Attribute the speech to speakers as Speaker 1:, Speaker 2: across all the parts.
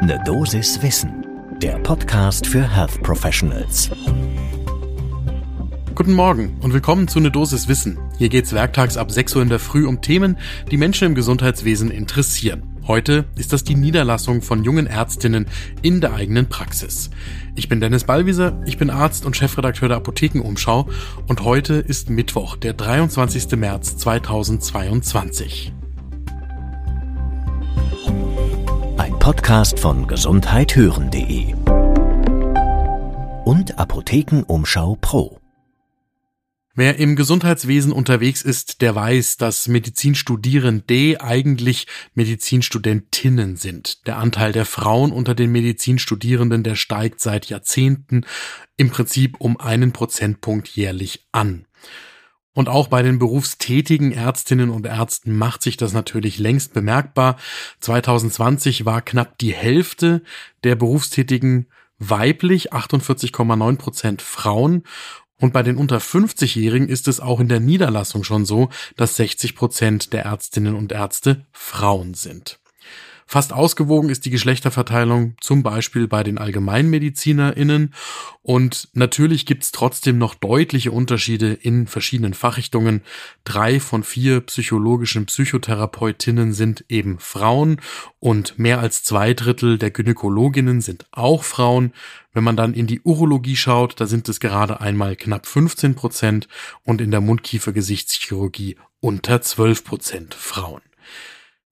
Speaker 1: Ne Dosis Wissen, der Podcast für Health Professionals.
Speaker 2: Guten Morgen und willkommen zu Ne Dosis Wissen. Hier geht's werktags ab 6 Uhr in der Früh um Themen, die Menschen im Gesundheitswesen interessieren. Heute ist das die Niederlassung von jungen Ärztinnen in der eigenen Praxis. Ich bin Dennis Ballwieser, ich bin Arzt und Chefredakteur der Apothekenumschau und heute ist Mittwoch, der 23. März 2022.
Speaker 1: Podcast von gesundheithören.de und Apothekenumschau Pro.
Speaker 2: Wer im Gesundheitswesen unterwegs ist, der weiß, dass Medizinstudierende eigentlich Medizinstudentinnen sind. Der Anteil der Frauen unter den Medizinstudierenden, der steigt seit Jahrzehnten im Prinzip um einen Prozentpunkt jährlich an. Und auch bei den berufstätigen Ärztinnen und Ärzten macht sich das natürlich längst bemerkbar. 2020 war knapp die Hälfte der Berufstätigen weiblich, 48,9 Prozent Frauen. Und bei den unter 50-Jährigen ist es auch in der Niederlassung schon so, dass 60 Prozent der Ärztinnen und Ärzte Frauen sind. Fast ausgewogen ist die Geschlechterverteilung zum Beispiel bei den AllgemeinmedizinerInnen und natürlich gibt's trotzdem noch deutliche Unterschiede in verschiedenen Fachrichtungen. Drei von vier psychologischen Psychotherapeutinnen sind eben Frauen und mehr als zwei Drittel der Gynäkologinnen sind auch Frauen. Wenn man dann in die Urologie schaut, da sind es gerade einmal knapp 15 Prozent und in der Mundkiefer-Gesichtschirurgie unter 12 Prozent Frauen.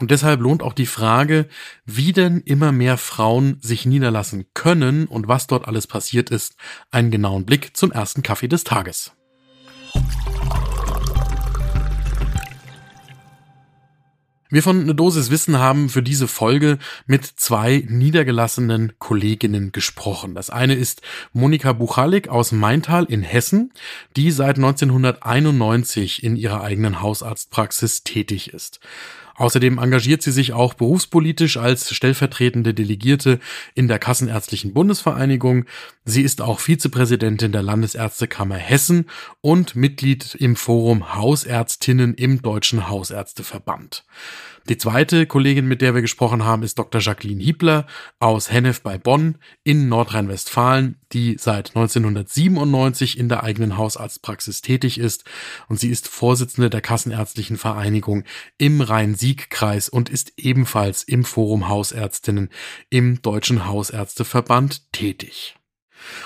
Speaker 2: Und deshalb lohnt auch die Frage, wie denn immer mehr Frauen sich niederlassen können und was dort alles passiert ist, einen genauen Blick zum ersten Kaffee des Tages. Wir von eine Dosis Wissen haben für diese Folge mit zwei niedergelassenen Kolleginnen gesprochen. Das eine ist Monika Buchalik aus Maintal in Hessen, die seit 1991 in ihrer eigenen Hausarztpraxis tätig ist. Außerdem engagiert sie sich auch berufspolitisch als stellvertretende Delegierte in der Kassenärztlichen Bundesvereinigung. Sie ist auch Vizepräsidentin der Landesärztekammer Hessen und Mitglied im Forum Hausärztinnen im Deutschen Hausärzteverband. Die zweite Kollegin, mit der wir gesprochen haben, ist Dr. Jacqueline Hiebler aus Hennef bei Bonn in Nordrhein-Westfalen, die seit 1997 in der eigenen Hausarztpraxis tätig ist und sie ist Vorsitzende der Kassenärztlichen Vereinigung im Rhein-Sieg-Kreis und ist ebenfalls im Forum Hausärztinnen im Deutschen Hausärzteverband tätig.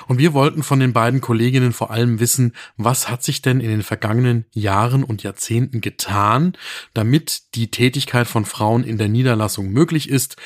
Speaker 2: Und wir wollten von den beiden Kolleginnen vor allem wissen, was hat sich denn in den vergangenen Jahren und Jahrzehnten getan, damit die Tätigkeit von Frauen in der Niederlassung möglich ist,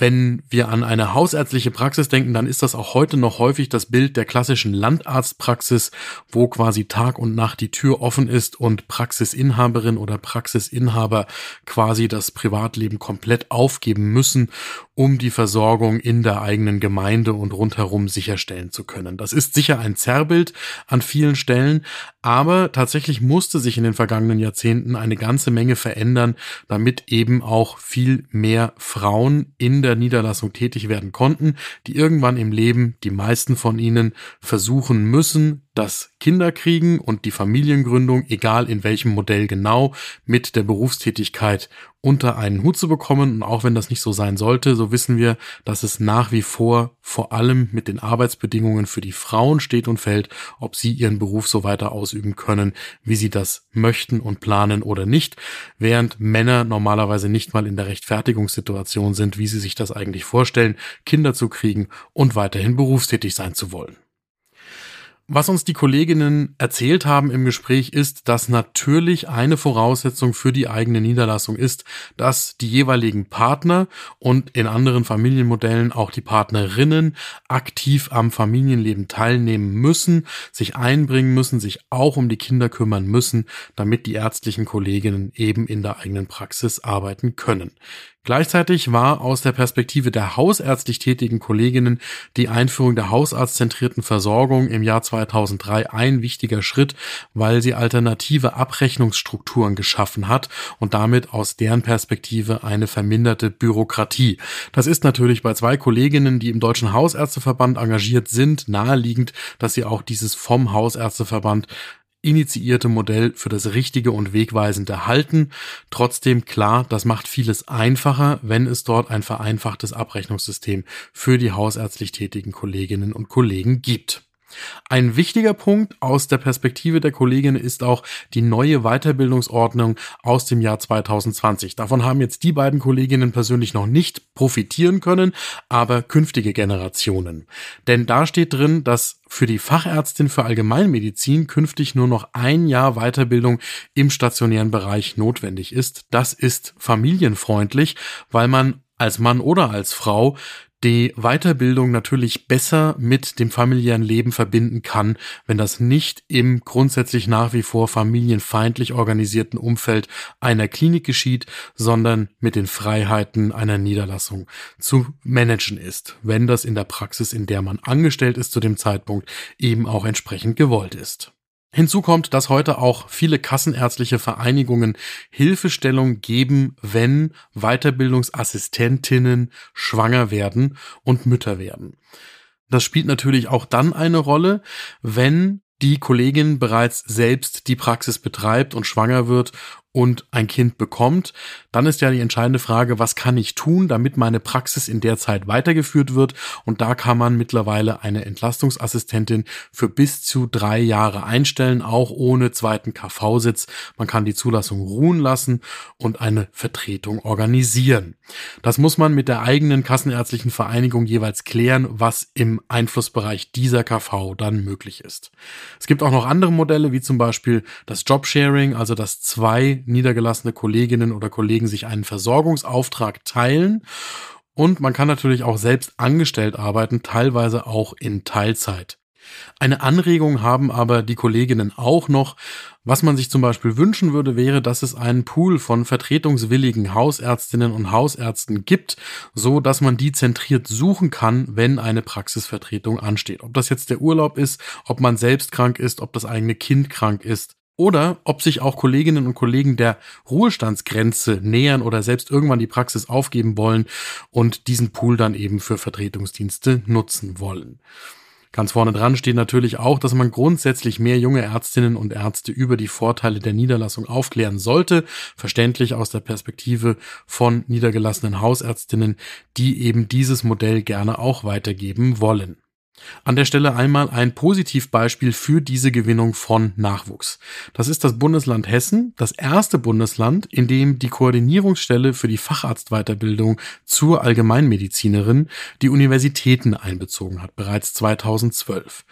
Speaker 2: wenn wir an eine hausärztliche Praxis denken, dann ist das auch heute noch häufig das Bild der klassischen Landarztpraxis, wo quasi Tag und Nacht die Tür offen ist und Praxisinhaberin oder Praxisinhaber quasi das Privatleben komplett aufgeben müssen, um die Versorgung in der eigenen Gemeinde und rundherum sicherstellen zu können. Das ist sicher ein Zerrbild an vielen Stellen, aber tatsächlich musste sich in den vergangenen Jahrzehnten eine ganze Menge verändern, damit eben auch viel mehr Frauen in der Niederlassung tätig werden konnten, die irgendwann im Leben, die meisten von ihnen, versuchen müssen, das Kinderkriegen und die Familiengründung, egal in welchem Modell genau, mit der Berufstätigkeit unter einen Hut zu bekommen. Und auch wenn das nicht so sein sollte, so wissen wir, dass es nach wie vor vor allem mit den Arbeitsbedingungen für die Frauen steht und fällt, ob sie ihren Beruf so weiter ausüben können, wie sie das möchten und planen oder nicht, während Männer normalerweise nicht mal in der Rechtfertigungssituation sind, wie sie sich das eigentlich vorstellen, Kinder zu kriegen und weiterhin berufstätig sein zu wollen. Was uns die Kolleginnen erzählt haben im Gespräch ist, dass natürlich eine Voraussetzung für die eigene Niederlassung ist, dass die jeweiligen Partner und in anderen Familienmodellen auch die Partnerinnen aktiv am Familienleben teilnehmen müssen, sich einbringen müssen, sich auch um die Kinder kümmern müssen, damit die ärztlichen Kolleginnen eben in der eigenen Praxis arbeiten können. Gleichzeitig war aus der Perspektive der hausärztlich tätigen Kolleginnen die Einführung der hausarztzentrierten Versorgung im Jahr 2003 ein wichtiger Schritt, weil sie alternative Abrechnungsstrukturen geschaffen hat und damit aus deren Perspektive eine verminderte Bürokratie. Das ist natürlich bei zwei Kolleginnen, die im Deutschen Hausärzteverband engagiert sind, naheliegend, dass sie auch dieses vom Hausärzteverband initiierte Modell für das Richtige und Wegweisende halten. Trotzdem klar, das macht vieles einfacher, wenn es dort ein vereinfachtes Abrechnungssystem für die hausärztlich tätigen Kolleginnen und Kollegen gibt. Ein wichtiger Punkt aus der Perspektive der Kollegin ist auch die neue Weiterbildungsordnung aus dem Jahr 2020. Davon haben jetzt die beiden Kolleginnen persönlich noch nicht profitieren können, aber künftige Generationen. Denn da steht drin, dass für die Fachärztin für Allgemeinmedizin künftig nur noch ein Jahr Weiterbildung im stationären Bereich notwendig ist. Das ist familienfreundlich, weil man als Mann oder als Frau die Weiterbildung natürlich besser mit dem familiären Leben verbinden kann, wenn das nicht im grundsätzlich nach wie vor familienfeindlich organisierten Umfeld einer Klinik geschieht, sondern mit den Freiheiten einer Niederlassung zu managen ist, wenn das in der Praxis, in der man angestellt ist zu dem Zeitpunkt, eben auch entsprechend gewollt ist. Hinzu kommt, dass heute auch viele kassenärztliche Vereinigungen Hilfestellung geben, wenn Weiterbildungsassistentinnen schwanger werden und Mütter werden. Das spielt natürlich auch dann eine Rolle, wenn die Kollegin bereits selbst die Praxis betreibt und schwanger wird und ein Kind bekommt, dann ist ja die entscheidende Frage, was kann ich tun, damit meine Praxis in der Zeit weitergeführt wird? Und da kann man mittlerweile eine Entlastungsassistentin für bis zu drei Jahre einstellen, auch ohne zweiten KV-Sitz. Man kann die Zulassung ruhen lassen und eine Vertretung organisieren. Das muss man mit der eigenen kassenärztlichen Vereinigung jeweils klären, was im Einflussbereich dieser KV dann möglich ist. Es gibt auch noch andere Modelle, wie zum Beispiel das Jobsharing, also das zwei niedergelassene Kolleginnen oder Kollegen sich einen Versorgungsauftrag teilen. Und man kann natürlich auch selbst angestellt arbeiten, teilweise auch in Teilzeit. Eine Anregung haben aber die Kolleginnen auch noch. Was man sich zum Beispiel wünschen würde, wäre, dass es einen Pool von vertretungswilligen Hausärztinnen und Hausärzten gibt, so dass man die zentriert suchen kann, wenn eine Praxisvertretung ansteht. Ob das jetzt der Urlaub ist, ob man selbst krank ist, ob das eigene Kind krank ist oder ob sich auch Kolleginnen und Kollegen der Ruhestandsgrenze nähern oder selbst irgendwann die Praxis aufgeben wollen und diesen Pool dann eben für Vertretungsdienste nutzen wollen. Ganz vorne dran steht natürlich auch, dass man grundsätzlich mehr junge Ärztinnen und Ärzte über die Vorteile der Niederlassung aufklären sollte, verständlich aus der Perspektive von niedergelassenen Hausärztinnen, die eben dieses Modell gerne auch weitergeben wollen. An der Stelle einmal ein Positivbeispiel für diese Gewinnung von Nachwuchs. Das ist das Bundesland Hessen, das erste Bundesland, in dem die Koordinierungsstelle für die Facharztweiterbildung zur Allgemeinmedizinerin die Universitäten einbezogen hat, bereits 2012.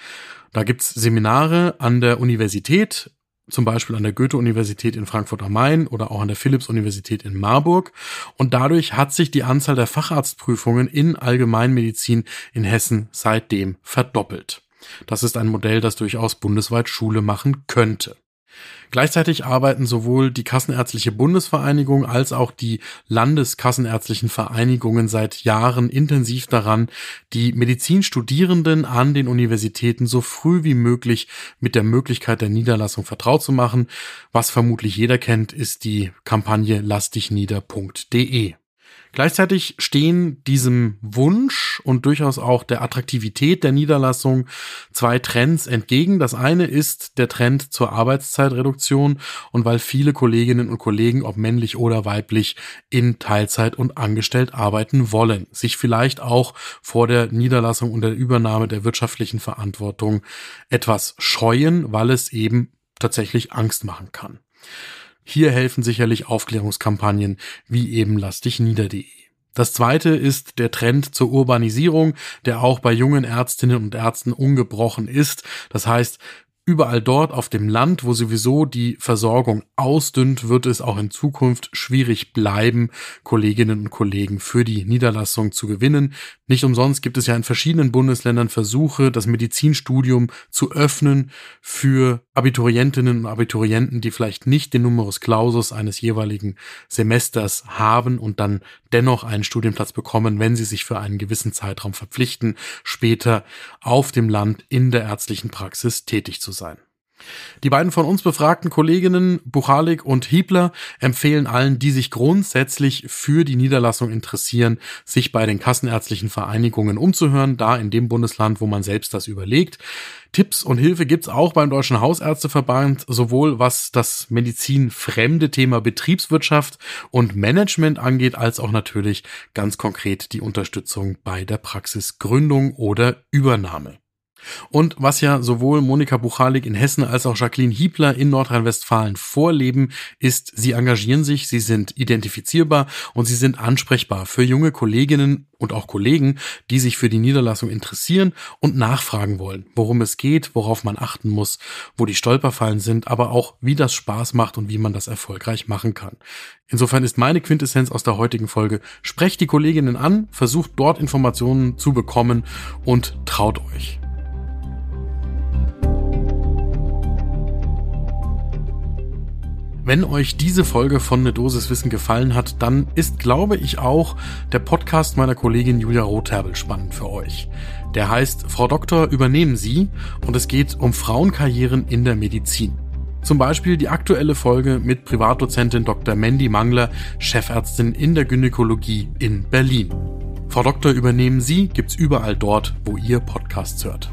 Speaker 2: Da gibt's Seminare an der Universität zum Beispiel an der Goethe-Universität in Frankfurt am Main oder auch an der Philipps-Universität in Marburg. Und dadurch hat sich die Anzahl der Facharztprüfungen in Allgemeinmedizin in Hessen seitdem verdoppelt. Das ist ein Modell, das durchaus bundesweit Schule machen könnte. Gleichzeitig arbeiten sowohl die Kassenärztliche Bundesvereinigung als auch die Landeskassenärztlichen Vereinigungen seit Jahren intensiv daran, die Medizinstudierenden an den Universitäten so früh wie möglich mit der Möglichkeit der Niederlassung vertraut zu machen. Was vermutlich jeder kennt, ist die Kampagne lassdichnieder.de. Gleichzeitig stehen diesem Wunsch und durchaus auch der Attraktivität der Niederlassung zwei Trends entgegen. Das eine ist der Trend zur Arbeitszeitreduktion und weil viele Kolleginnen und Kollegen, ob männlich oder weiblich, in Teilzeit und angestellt arbeiten wollen, sich vielleicht auch vor der Niederlassung und der Übernahme der wirtschaftlichen Verantwortung etwas scheuen, weil es eben tatsächlich Angst machen kann. Hier helfen sicherlich Aufklärungskampagnen wie eben Lass. Das zweite ist der Trend zur Urbanisierung, der auch bei jungen Ärztinnen und Ärzten ungebrochen ist. Das heißt, Überall dort auf dem Land, wo sowieso die Versorgung ausdünnt, wird es auch in Zukunft schwierig bleiben, Kolleginnen und Kollegen für die Niederlassung zu gewinnen. Nicht umsonst gibt es ja in verschiedenen Bundesländern Versuche, das Medizinstudium zu öffnen für Abiturientinnen und Abiturienten, die vielleicht nicht den Numerus Clausus eines jeweiligen Semesters haben und dann dennoch einen Studienplatz bekommen, wenn sie sich für einen gewissen Zeitraum verpflichten, später auf dem Land in der ärztlichen Praxis tätig zu sein. Die beiden von uns befragten Kolleginnen Buchalik und Hiebler empfehlen allen, die sich grundsätzlich für die Niederlassung interessieren, sich bei den kassenärztlichen Vereinigungen umzuhören, da in dem Bundesland, wo man selbst das überlegt. Tipps und Hilfe gibt's auch beim Deutschen Hausärzteverband, sowohl was das medizinfremde Thema Betriebswirtschaft und Management angeht, als auch natürlich ganz konkret die Unterstützung bei der Praxisgründung oder Übernahme. Und was ja sowohl Monika Buchalik in Hessen als auch Jacqueline Hiebler in Nordrhein-Westfalen vorleben, ist, sie engagieren sich, sie sind identifizierbar und sie sind ansprechbar für junge Kolleginnen und auch Kollegen, die sich für die Niederlassung interessieren und nachfragen wollen, worum es geht, worauf man achten muss, wo die Stolperfallen sind, aber auch wie das Spaß macht und wie man das erfolgreich machen kann. Insofern ist meine Quintessenz aus der heutigen Folge, sprecht die Kolleginnen an, versucht dort Informationen zu bekommen und traut euch. Wenn euch diese Folge von Ne Dosis Wissen gefallen hat, dann ist, glaube ich, auch der Podcast meiner Kollegin Julia Rotherbel spannend für euch. Der heißt Frau Doktor, übernehmen Sie und es geht um Frauenkarrieren in der Medizin. Zum Beispiel die aktuelle Folge mit Privatdozentin Dr. Mandy Mangler, Chefärztin in der Gynäkologie in Berlin. Frau Doktor, übernehmen Sie gibt's überall dort, wo ihr Podcasts hört.